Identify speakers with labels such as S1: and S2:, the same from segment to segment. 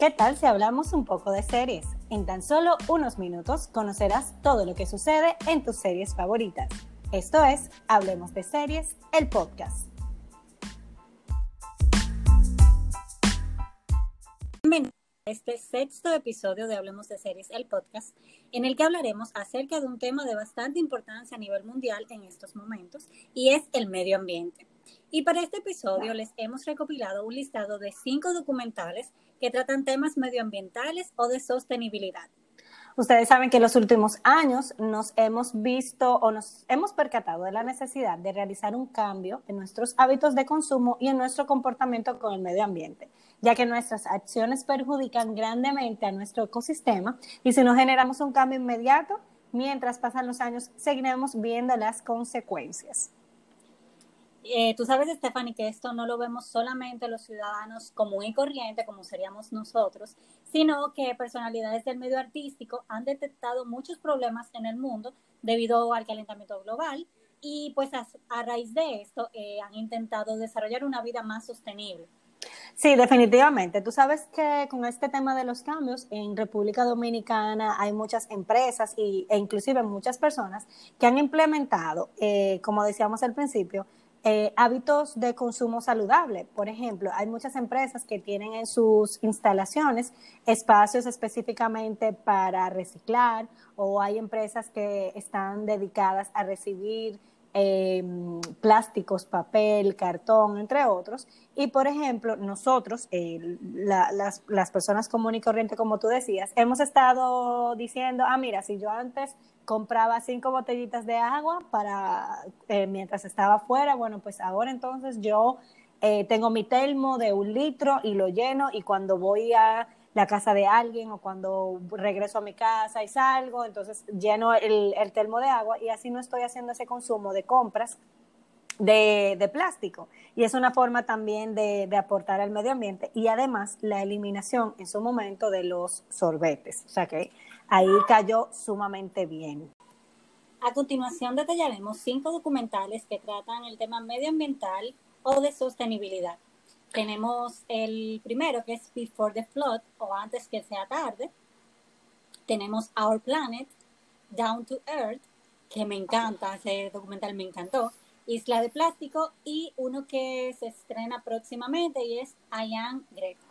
S1: ¿Qué tal si hablamos un poco de series? En tan solo unos minutos conocerás todo lo que sucede en tus series favoritas. Esto es Hablemos de Series, el podcast. Este sexto episodio de Hablemos de Series, el podcast, en el que hablaremos acerca de un tema de bastante importancia a nivel mundial en estos momentos, y es el medio ambiente. Y para este episodio les hemos recopilado un listado de cinco documentales que tratan temas medioambientales o de sostenibilidad. Ustedes saben que en los últimos años nos hemos visto o nos hemos percatado de la necesidad de realizar un cambio en nuestros hábitos de consumo y en nuestro comportamiento con el medio ambiente, ya que nuestras acciones perjudican grandemente a nuestro ecosistema y si no generamos un cambio inmediato, mientras pasan los años, seguiremos viendo las consecuencias. Eh, tú sabes, Stephanie, que esto no lo vemos solamente los ciudadanos común y corriente, como seríamos nosotros, sino que personalidades del medio artístico han detectado muchos problemas en el mundo debido al calentamiento global y pues a, raíz de esto eh, han intentado desarrollar una vida más sostenible. Sí, definitivamente. Tú sabes que con este tema de los cambios en República Dominicana hay muchas empresas y, e inclusive muchas personas que han implementado, eh, como decíamos al principio, eh, hábitos de consumo saludable. Por ejemplo, hay muchas empresas que tienen en sus instalaciones espacios específicamente para reciclar o hay empresas que están dedicadas a recibir em, plásticos, papel, cartón, entre otros. Y, por ejemplo, nosotros, las, las personas comunes y corrientes, como tú decías, hemos estado diciendo, ah, mira, si yo antes compraba cinco botellitas de agua para eh, mientras estaba afuera. Bueno, pues ahora entonces yo eh, tengo mi termo de un litro y lo lleno y cuando voy a la casa de alguien o cuando regreso a mi casa y salgo, entonces lleno el, el termo de agua y así no estoy haciendo ese consumo de compras de, plástico. Y es una forma también de, de, aportar al medio ambiente y además la eliminación en su momento de los sorbetes. O sea que ahí cayó sumamente bien. A continuación detallaremos cinco documentales que tratan el tema medioambiental o de sostenibilidad. Tenemos el primero que es Before the Flood o Antes que sea tarde. Tenemos Our Planet, Down to Earth, que me encanta, ese documental me encantó. Isla de Plástico y uno que se estrena próximamente y es I Am Greta.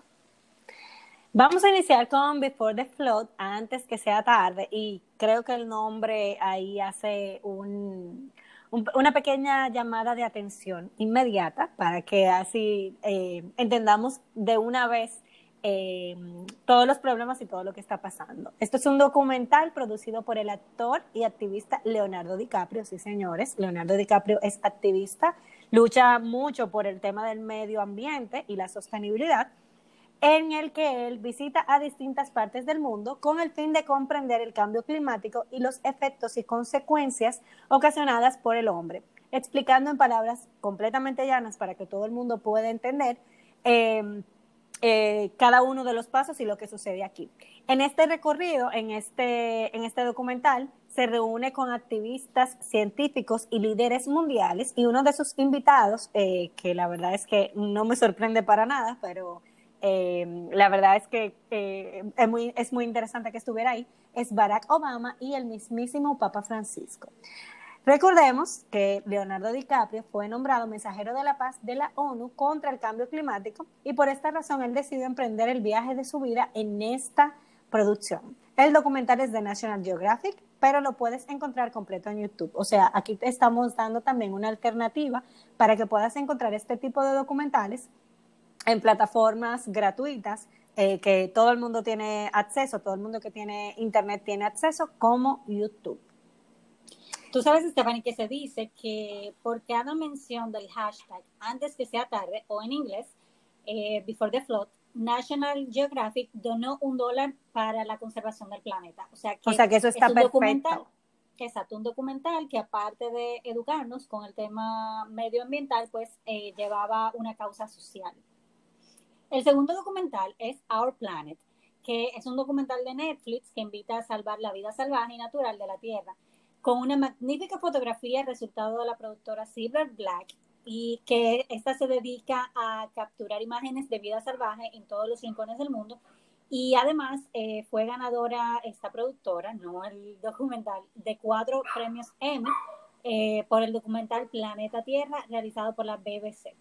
S1: Vamos a iniciar con Before the Flood, antes que sea tarde, y creo que el nombre ahí hace una pequeña llamada de atención inmediata para que así eh, entendamos de una vez eh, todos los problemas y todo lo que está pasando. Esto es un documental producido por el actor y activista Leonardo DiCaprio, sí señores, Leonardo DiCaprio es activista, lucha mucho por el tema del medio ambiente y la sostenibilidad en el que él visita a distintas partes del mundo con el fin de comprender el cambio climático y los efectos y consecuencias ocasionadas por el hombre, explicando en palabras completamente llanas para que todo el mundo pueda entender em, eh, cada uno de los pasos y lo que sucede aquí. En este recorrido, en este, en este documental, se reúne con activistas científicos y líderes mundiales y uno de sus invitados, eh, que la verdad es que no me sorprende para nada, pero eh, la verdad es que eh, es, muy, es muy interesante que estuviera ahí, es Barack Obama y el mismísimo Papa Francisco. Recordemos que Leonardo DiCaprio fue nombrado mensajero de la paz de la ONU contra el cambio climático y por esta razón él decidió emprender el viaje de su vida en esta producción. El documental es de National Geographic, pero lo puedes encontrar completo en YouTube. O sea, aquí te estamos dando también una alternativa para que puedas encontrar este tipo de documentales en plataformas gratuitas eh, que todo el mundo tiene acceso, todo el mundo que tiene internet tiene acceso, como YouTube.
S2: Tú sabes, Stephanie, que se dice que por cada mención del hashtag antes que sea tarde, o en inglés, eh, before the flood, National Geographic donó un dólar para la conservación del planeta. O sea que,
S1: o sea que eso está
S2: es un
S1: perfecto.
S2: documental, exacto, un documental que aparte de educarnos con el tema medioambiental, pues eh, llevaba una causa social. El segundo documental es Our Planet, que es un documental de Netflix que invita a salvar la vida salvaje y natural de la Tierra, con una magnífica fotografía resultado de la productora Silver Black y que esta se dedica a capturar imágenes de vida salvaje en todos los rincones del mundo. Y además eh, fue ganadora esta productora, no el documental, de cuatro premios Emmy eh, por el documental Planeta Tierra realizado por la BBC.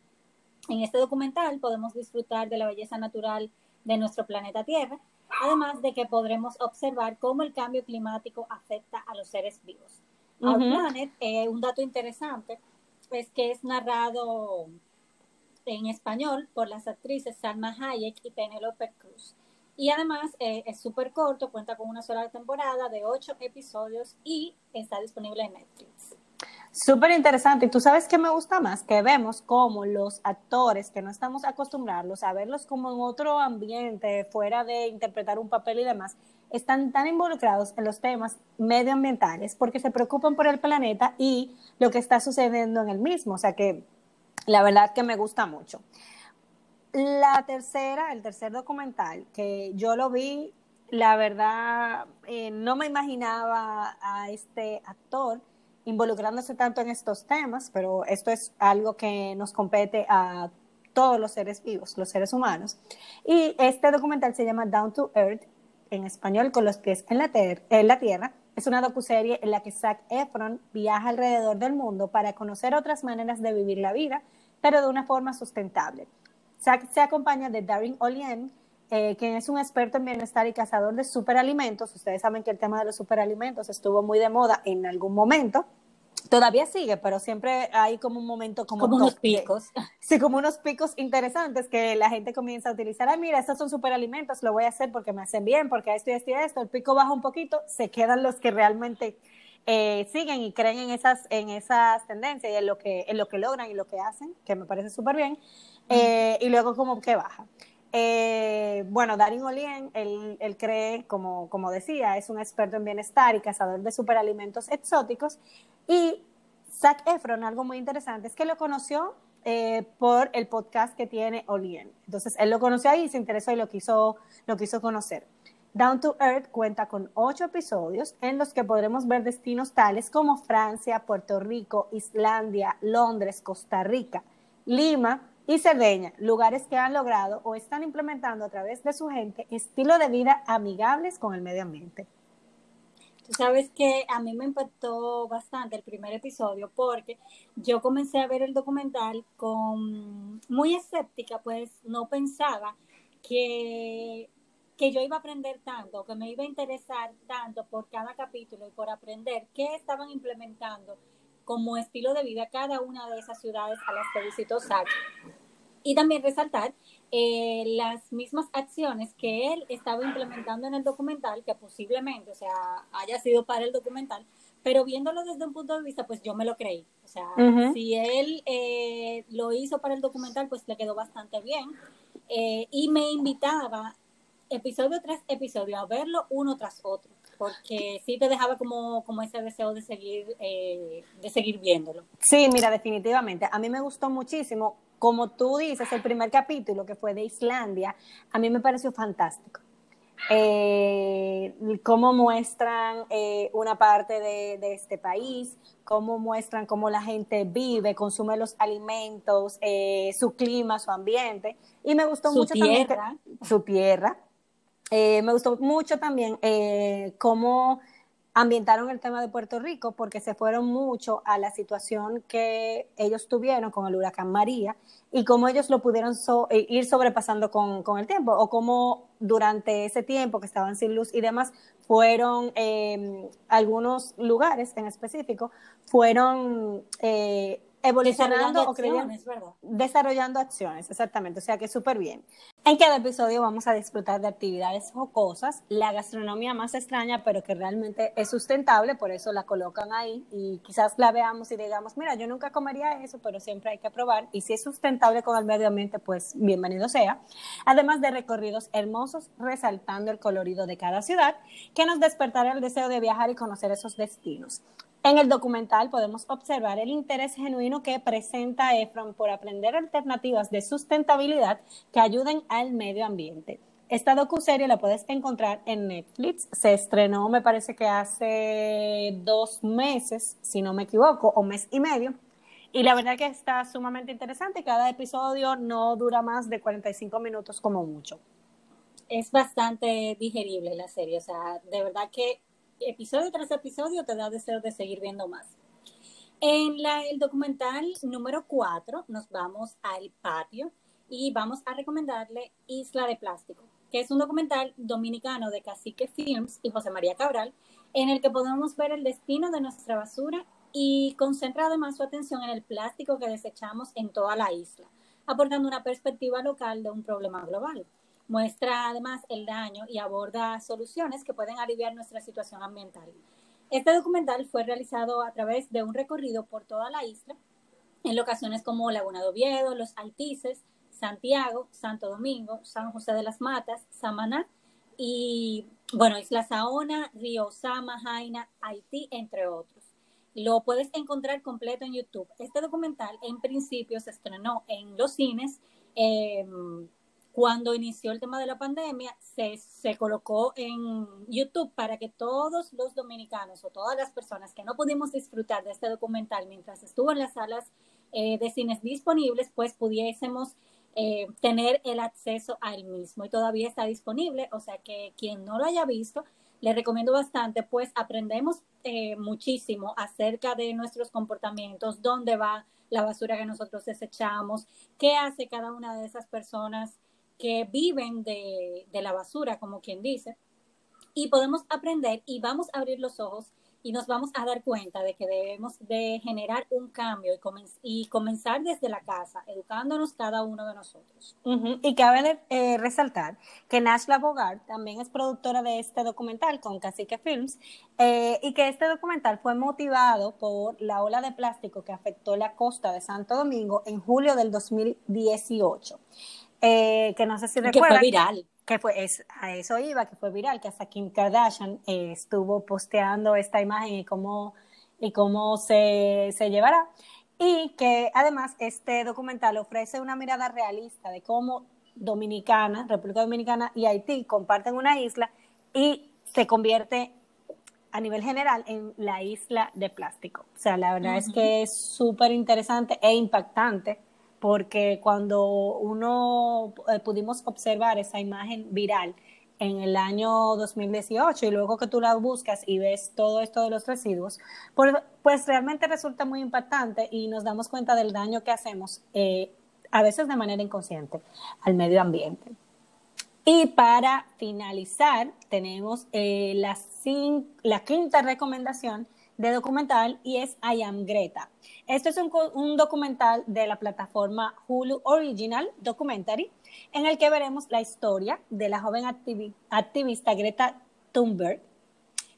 S2: En este documental podemos disfrutar de la belleza natural de nuestro planeta Tierra, además de que podremos observar cómo el cambio climático afecta a los seres vivos. Our
S1: Ujú.
S2: Planet, eh, un dato interesante, es que es narrado en español por las actrices Salma Hayek y Penelope Cruz. Y además eh, es súper corto, cuenta con una sola temporada de ocho episodios y está disponible en Netflix.
S1: Súper interesante. Y tú sabes que me gusta más que vemos como los actores que no estamos acostumbrados a verlos como en otro ambiente, fuera de interpretar un papel y demás, están tan involucrados en los temas medioambientales porque se preocupan por el planeta y lo que está sucediendo en el mismo. O sea que la verdad que me gusta mucho. La tercera, el tercer documental, que yo lo vi, la verdad, eh, no me imaginaba a este actor involucrándose tanto en estos temas, pero esto es algo que nos compete a todos los seres vivos, los seres humanos. Y este documental se llama Down to Earth, en español, con los pies en la, en la tierra. Es una docuserie en la que Zac Efron viaja alrededor del mundo para conocer otras maneras de vivir la vida, pero de una forma sustentable. Zac se acompaña de Darin Olien, eh, quien es un experto en bienestar y cazador de superalimentos. Ustedes saben que el tema de los superalimentos estuvo muy de moda en algún momento. Todavía sigue, pero siempre hay como un momento como,
S2: Como unos picos.
S1: Sí, como unos picos interesantes que la gente comienza a utilizar. Ah, mira, estos son superalimentos, lo voy a hacer porque me hacen bien, porque esto y esto y esto. El pico baja un poquito, se quedan los que realmente eh, siguen y creen en esas, en esas tendencias y en lo, que, en lo que logran y lo que hacen, que me parece súper bien. Eh, y luego como que baja. Eh, bueno, Darin Olien, él, él cree, como, como decía, es un experto en bienestar y cazador de superalimentos exóticos. Y Zac Efron, algo muy interesante, es que lo conoció eh, por el podcast que tiene Olien. Entonces, él lo conoció ahí, se interesó y lo quiso, lo quiso conocer. Down to Earth cuenta con ocho episodios en los que podremos ver destinos tales como Francia, Puerto Rico, Islandia, Londres, Costa Rica, Lima y Cerdeña, lugares que han logrado o están implementando a través de su gente estilo de vida amigables con el medio ambiente.
S2: Tú sabes que a mí me impactó bastante el primer episodio porque yo comencé a ver el documental con muy escéptica, pues no pensaba que, que yo iba a aprender tanto, que me iba a interesar tanto por cada capítulo y por aprender qué estaban implementando como estilo de vida cada una de esas ciudades a las que visitó Zack. Y también resaltar eh, las mismas acciones que él estaba implementando en el documental, que posiblemente, o sea, haya sido para el documental, pero viéndolo desde un punto de vista, pues yo me lo creí. O sea, si él eh, lo hizo para el documental, pues le quedó bastante bien. Eh, y me invitaba episodio tras episodio a verlo uno tras otro, porque sí te dejaba como, como ese deseo de seguir, eh, de seguir viéndolo.
S1: Sí, mira, definitivamente. A mí me gustó muchísimo. Como tú dices, el primer capítulo que fue de Islandia, a mí me pareció fantástico. Eh, cómo muestran eh, una parte de, de este país, cómo muestran cómo la gente vive, consume los alimentos, eh, su clima, su ambiente. Y me gustó
S2: Su
S1: mucho también su tierra. Eh, me gustó mucho también cómo ambientaron el tema de Puerto Rico porque se fueron mucho a la situación que ellos tuvieron con el huracán María y cómo ellos lo pudieron eh, ir sobrepasando con, con el tiempo o cómo durante ese tiempo que estaban sin luz y demás fueron eh, algunos lugares en específico fueron eh, evolucionando o
S2: acciones, ¿verdad?
S1: desarrollando acciones, exactamente, o sea que súper bien. En cada episodio vamos a disfrutar de actividades jocosas, la gastronomía más extraña, pero que realmente es sustentable, por eso la colocan ahí y quizás la veamos y digamos, mira, yo nunca comería eso, pero siempre hay que probar y si es sustentable con el medio ambiente, pues bienvenido sea. Además de recorridos hermosos, resaltando el colorido de cada ciudad, que nos despertará el deseo de viajar y conocer esos destinos. En el documental podemos observar el interés genuino que presenta Efron por aprender alternativas de sustentabilidad que ayuden al medio ambiente. Esta docuserie la puedes encontrar en Netflix. Se estrenó, me parece que hace dos meses, si no me equivoco, o mes y medio. Y la verdad que está sumamente interesante. Cada episodio no dura más de 45 minutos como mucho.
S2: Es bastante digerible la serie, o sea, de verdad que episodio tras episodio te da deseo de seguir viendo más. En el documental número 4 nos vamos al patio y vamos a recomendarle Isla de Plástico, que es un documental dominicano de Cacique Films y José María Cabral, en el que podemos ver el destino de nuestra basura y concentra además su atención en el plástico que desechamos en toda la isla, aportando una perspectiva local de un problema global. Muestra además el daño y aborda soluciones que pueden aliviar nuestra situación ambiental. Este documental fue realizado a través de un recorrido por toda la isla, en locaciones como Laguna de Oviedo, Los Altices, Santiago, Santo Domingo, San José de las Matas, Samaná y, bueno, Isla Saona, Río Sama, Jaina, Haití, entre otros. Lo puedes encontrar completo en YouTube. Este documental en principio se estrenó en los cines. Eh, cuando inició el tema de la pandemia, se, se, colocó en YouTube para que todos los dominicanos o todas las personas que no pudimos disfrutar de este documental mientras estuvo en las salas eh, de cines disponibles, pues pudiésemos eh, tener el acceso al mismo. Y todavía está disponible, o sea que quien no lo haya visto, le recomiendo bastante, pues aprendemos eh, muchísimo acerca de nuestros comportamientos, dónde va la basura que nosotros desechamos, qué hace cada una de esas personas que viven de, de, la basura, como quien dice, y podemos aprender y vamos a abrir los ojos y nos vamos a dar cuenta de que debemos de generar un cambio y, comen y comenzar desde la casa, educándonos cada uno de nosotros.
S1: Y cabe eh, resaltar que Nashla Bogart también es productora de este documental con Cacique Films eh, y que este documental fue motivado por la ola de plástico que afectó la costa de Santo Domingo en julio del 2018. Eh, que no sé si recuerdan.
S2: Que fue viral.
S1: Que fue, es, a eso iba, que fue viral, que hasta Kim Kardashian eh, estuvo posteando esta imagen y cómo, y cómo se, se llevará. Y que además este documental ofrece una mirada realista de cómo Dominicana, República Dominicana y Haití comparten una isla y se convierte a nivel general en la isla de plástico. O sea, la verdad uh -huh. es que es súper interesante e impactante porque cuando uno eh, pudimos observar esa imagen viral en el año 2018 y luego que tú la buscas y ves todo esto de los residuos, pues, pues realmente resulta muy impactante y nos damos cuenta del daño que hacemos, eh, a veces de manera inconsciente, al medio ambiente. Y para finalizar, tenemos eh, la, la quinta recomendación de documental y es I Am Greta. Esto es un, documental de la plataforma Hulu Original Documentary en el que veremos la historia de la joven activi activista Greta Thunberg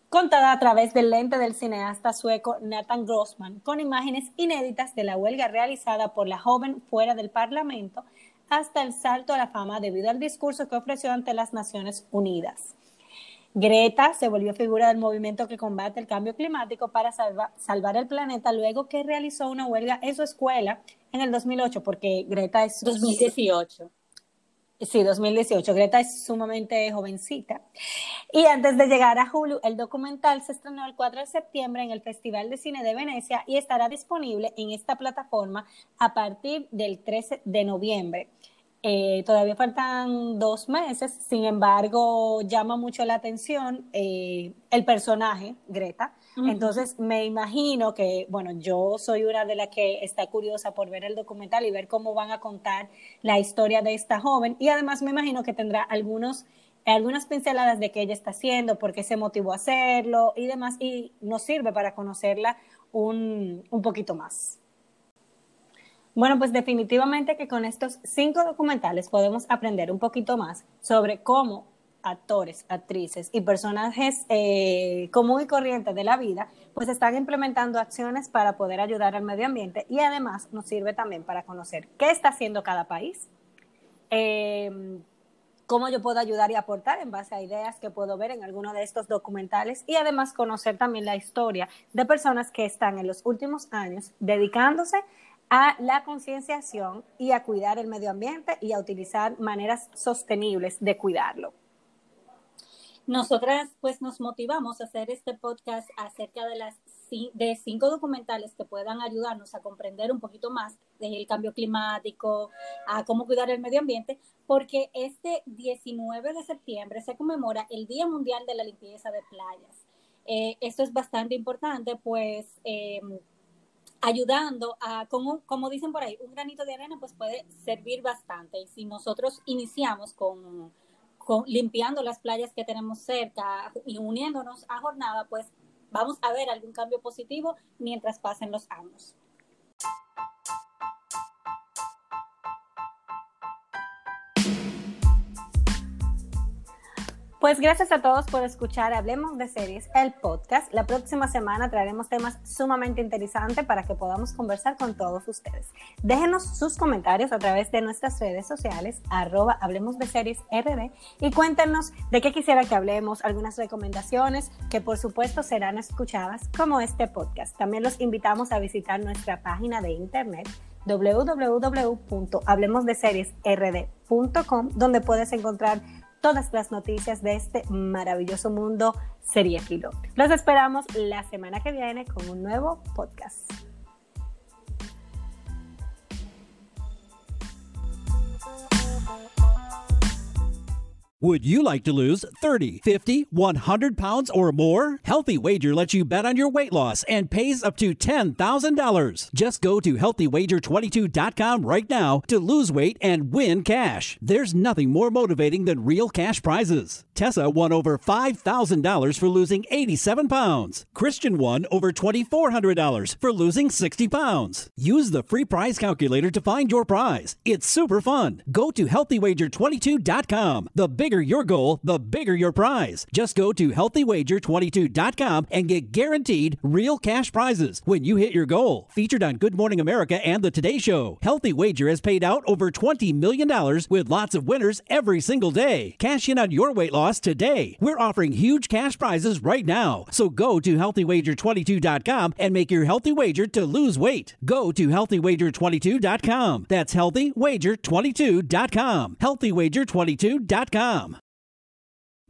S1: contada a través del lente del cineasta sueco Nathan Grossman con imágenes inéditas de la huelga realizada por la joven fuera del Parlamento hasta el salto a la fama debido al discurso que ofreció ante las Naciones Unidas. Greta se volvió figura del movimiento que combate el cambio climático para salva, salvar el planeta luego que realizó una huelga en su escuela en el 2008, porque Greta es...
S2: 2018.
S1: Sí, 2018. Greta es sumamente jovencita. Y antes de llegar a Hulu, el documental se estrenó el 4 de septiembre en el Festival de Cine de Venecia y estará disponible en esta plataforma a partir del 13 de noviembre. Eh, todavía faltan dos meses, sin embargo, llama mucho la atención eh, el personaje, Greta. Uh -huh. Entonces, me imagino que, bueno, yo soy una de las que está curiosa por ver el documental y ver cómo van a contar la historia de esta joven. Y además, me imagino que tendrá algunos, algunas pinceladas de qué ella está haciendo, por qué se motivó a hacerlo y demás. Y nos sirve para conocerla un, un poquito más. Bueno, pues definitivamente que con estos cinco documentales podemos aprender un poquito más sobre cómo actores, actrices y personajes eh, común y corrientes de la vida, pues están implementando acciones para poder ayudar al medio ambiente y además nos sirve también para conocer qué está haciendo cada país, eh, cómo yo puedo ayudar y aportar en base a ideas que puedo ver en alguno de estos documentales y además conocer también la historia de personas que están en los últimos años dedicándose a la concienciación y a cuidar el medio ambiente y a utilizar maneras sostenibles de cuidarlo.
S2: Nosotras pues nos motivamos a hacer este podcast acerca de las de cinco documentales que puedan ayudarnos a comprender un poquito más del cambio climático, a cómo cuidar el medio ambiente, porque este 19 de septiembre se conmemora el Día Mundial de la Limpieza de Playas. Eh, esto es bastante importante, pues em, ayudando a, como, como dicen por ahí, un granito de arena pues puede servir bastante. Y si nosotros iniciamos con, con limpiando las playas que tenemos cerca y uniéndonos a jornada, pues vamos a ver algún cambio positivo mientras pasen los años.
S1: Pues gracias a todos por escuchar Hablemos de Series, el podcast. La próxima semana traeremos temas sumamente interesantes para que podamos conversar con todos ustedes. Déjenos sus comentarios a través de nuestras redes sociales, arroba Hablemos de Series RD, y cuéntenos de qué quisiera que hablemos, algunas recomendaciones que por supuesto serán escuchadas como este podcast. También los invitamos a visitar nuestra página de internet www.hablemosdeseriesrd.com donde puedes encontrar todas las noticias de este maravilloso mundo seriéfilo. Los esperamos la semana que viene con un nuevo podcast.
S3: Would you like to lose 30, 50, 100 pounds or more? Healthy Wager lets you bet on your weight loss and pays up to $10,000. Just go to healthywager22.com right now to lose weight and win cash. There's nothing more motivating than real cash prizes. Tessa won over $5,000 for losing 87 pounds. Christian won over $2,400 for losing 60 pounds. Use the free prize calculator to find your prize. It's super fun. Go to healthywager22.com. The big bigger your goal, the bigger your prize. Just go to healthywager22.com and get guaranteed real cash prizes when you hit your goal. Featured on Good Morning America and The Today Show, Healthy Wager has paid out over $20 million with lots of winners every single day. Cash in on your weight loss today. We're offering huge cash prizes right now. So go to healthywager22.com and make your healthy wager to lose weight. Go to healthywager22.com. That's healthywager22.com. Healthywager22.com com.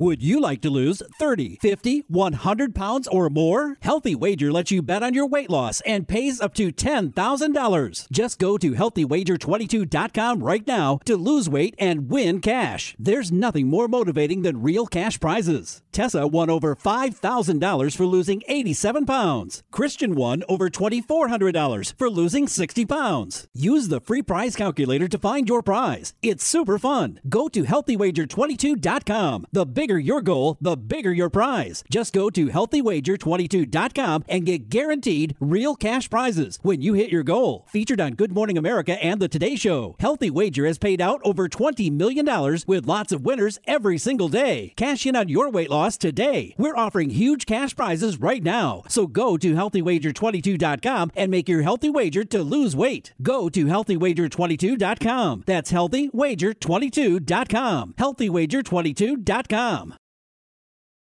S3: Would you like to lose 30, 50, 100 pounds or more? Healthy Wager lets you bet on your weight loss and pays up to $10,000. Just go to healthywager22.com right now to lose weight and win cash. There's nothing more motivating than real cash prizes. Tessa won over $5,000 for losing 87 pounds. Christian won over $2,400 for losing 60 pounds. Use the free prize calculator to find your prize. It's super fun. Go to healthywager22.com. The bigger your goal, the bigger your prize. Just go to healthywager22.com and get guaranteed real cash prizes when you hit your goal. Featured on Good Morning America and The Today Show, Healthy Wager has paid out over $20 million with lots of winners every single day. Cash in on your weight loss today. We're offering huge cash prizes right now. So go to healthywager22.com and make your healthy wager to lose weight. Go to healthywager22.com. That's healthywager22.com. Healthywager22.com com.